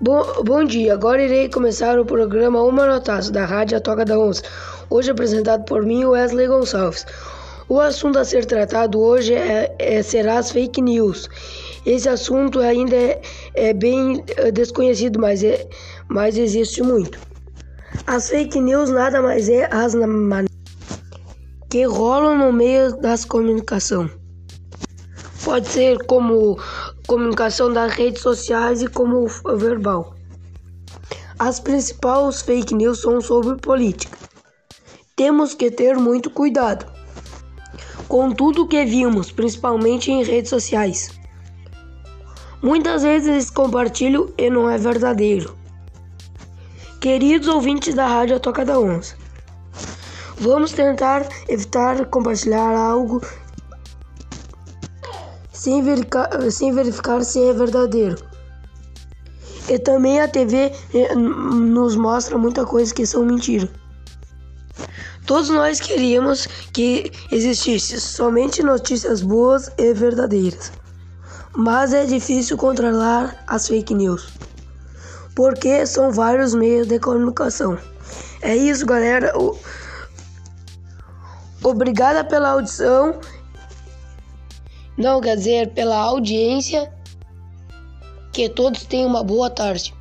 Bom, bom dia, agora irei começar o programa Uma Notaço da Rádio A Toca da Onça, hoje apresentado por mim, Wesley Gonçalves. O assunto a ser tratado hoje é, é será as fake news. Esse assunto ainda é, é bem é, desconhecido, mas, é, mas existe muito. As fake news nada mais é as que rolam no meio das comunicação. Pode ser como comunicação das redes sociais e como verbal. As principais fake news são sobre política. Temos que ter muito cuidado com tudo que vimos, principalmente em redes sociais. Muitas vezes eles compartilham e não é verdadeiro. Queridos ouvintes da Rádio Toca da Onça, vamos tentar evitar compartilhar algo sem verificar, sem verificar se é verdadeiro. E também a TV eh, nos mostra muita coisa que são mentira. Todos nós queríamos que existisse somente notícias boas e verdadeiras. Mas é difícil controlar as fake news, porque são vários meios de comunicação. É isso, galera. Obrigada pela audição não quer dizer pela audiência que todos tenham uma boa tarde.